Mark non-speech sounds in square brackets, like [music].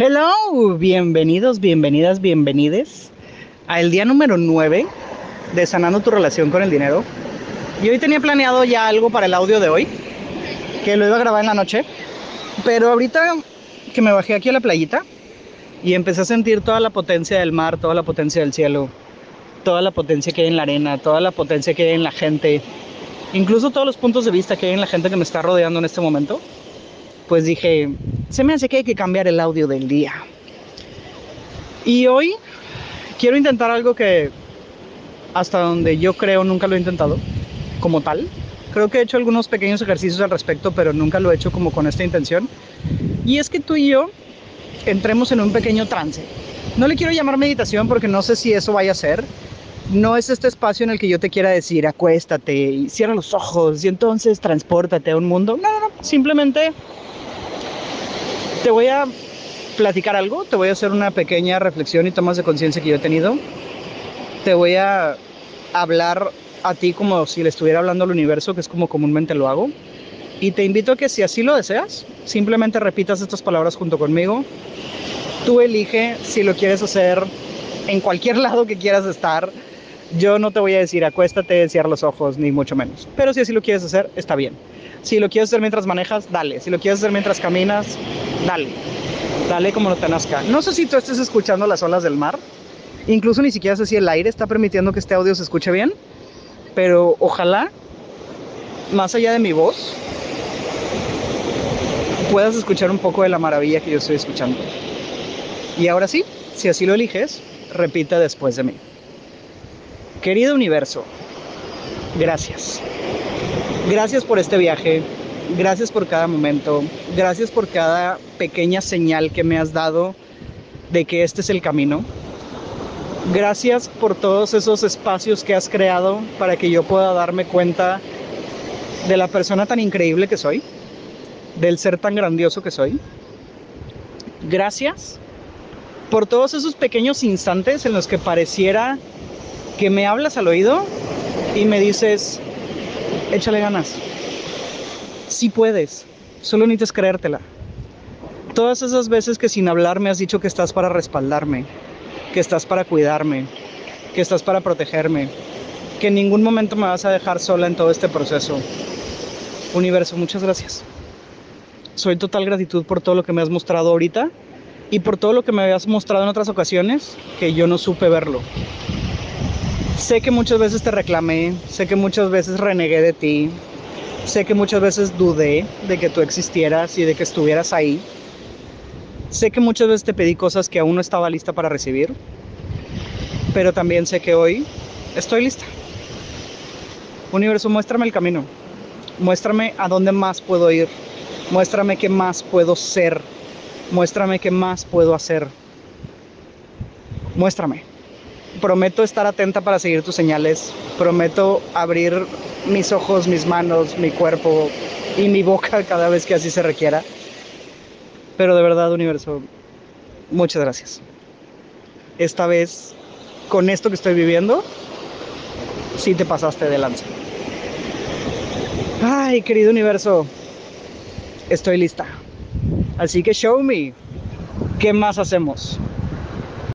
Hello, bienvenidos, bienvenidas, bienvenides al día número 9 de Sanando tu relación con el dinero. Y hoy tenía planeado ya algo para el audio de hoy, que lo iba a grabar en la noche, pero ahorita que me bajé aquí a la playita y empecé a sentir toda la potencia del mar, toda la potencia del cielo, toda la potencia que hay en la arena, toda la potencia que hay en la gente, incluso todos los puntos de vista que hay en la gente que me está rodeando en este momento, pues dije, se me hace que hay que cambiar el audio del día. Y hoy quiero intentar algo que hasta donde yo creo nunca lo he intentado como tal. Creo que he hecho algunos pequeños ejercicios al respecto, pero nunca lo he hecho como con esta intención. Y es que tú y yo entremos en un pequeño trance. No le quiero llamar meditación porque no sé si eso vaya a ser. No es este espacio en el que yo te quiera decir acuéstate y cierra los ojos y entonces transpórtate a un mundo. No, no, no. Simplemente te voy a platicar algo, te voy a hacer una pequeña reflexión y tomas de conciencia que yo he tenido. Te voy a hablar a ti como si le estuviera hablando al universo, que es como comúnmente lo hago. Y te invito a que si así lo deseas, simplemente repitas estas palabras junto conmigo. Tú elige si lo quieres hacer en cualquier [laughs] lado que quieras estar. Yo no te voy a decir acuéstate, cierra los ojos, ni mucho menos. Pero si así lo quieres hacer, está bien. Si lo quieres hacer mientras manejas, dale. Si lo quieres hacer mientras caminas, dale. Dale como no te nazca. No sé si tú estés escuchando las olas del mar. Incluso ni siquiera sé si el aire está permitiendo que este audio se escuche bien. Pero ojalá, más allá de mi voz, puedas escuchar un poco de la maravilla que yo estoy escuchando. Y ahora sí, si así lo eliges, repite después de mí. Querido universo, gracias. Gracias por este viaje, gracias por cada momento, gracias por cada pequeña señal que me has dado de que este es el camino. Gracias por todos esos espacios que has creado para que yo pueda darme cuenta de la persona tan increíble que soy, del ser tan grandioso que soy. Gracias por todos esos pequeños instantes en los que pareciera que me hablas al oído y me dices, échale ganas. Si puedes, solo necesitas creértela. Todas esas veces que sin hablar me has dicho que estás para respaldarme, que estás para cuidarme, que estás para protegerme, que en ningún momento me vas a dejar sola en todo este proceso. Universo, muchas gracias. Soy total gratitud por todo lo que me has mostrado ahorita y por todo lo que me habías mostrado en otras ocasiones que yo no supe verlo. Sé que muchas veces te reclamé, sé que muchas veces renegué de ti, sé que muchas veces dudé de que tú existieras y de que estuvieras ahí. Sé que muchas veces te pedí cosas que aún no estaba lista para recibir, pero también sé que hoy estoy lista. Universo, muéstrame el camino, muéstrame a dónde más puedo ir, muéstrame qué más puedo ser, muéstrame qué más puedo hacer. Muéstrame prometo estar atenta para seguir tus señales, prometo abrir mis ojos, mis manos, mi cuerpo y mi boca [laughs] cada vez que así se requiera. Pero de verdad, universo, muchas gracias. Esta vez, con esto que estoy viviendo, sí te pasaste de lanza. Ay, querido universo, estoy lista. Así que show me. ¿Qué más hacemos?